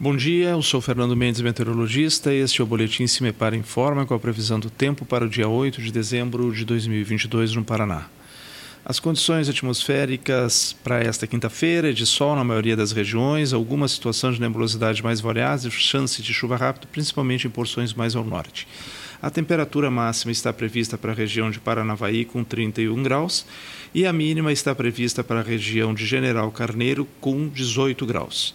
Bom dia, eu sou Fernando Mendes, meteorologista. Este é o Boletim Se Me Para Informa com a previsão do tempo para o dia 8 de dezembro de 2022 no Paraná. As condições atmosféricas para esta quinta-feira é de sol na maioria das regiões, alguma situação de nebulosidade mais variável e chance de chuva rápida, principalmente em porções mais ao norte. A temperatura máxima está prevista para a região de Paranavaí com 31 graus e a mínima está prevista para a região de General Carneiro com 18 graus.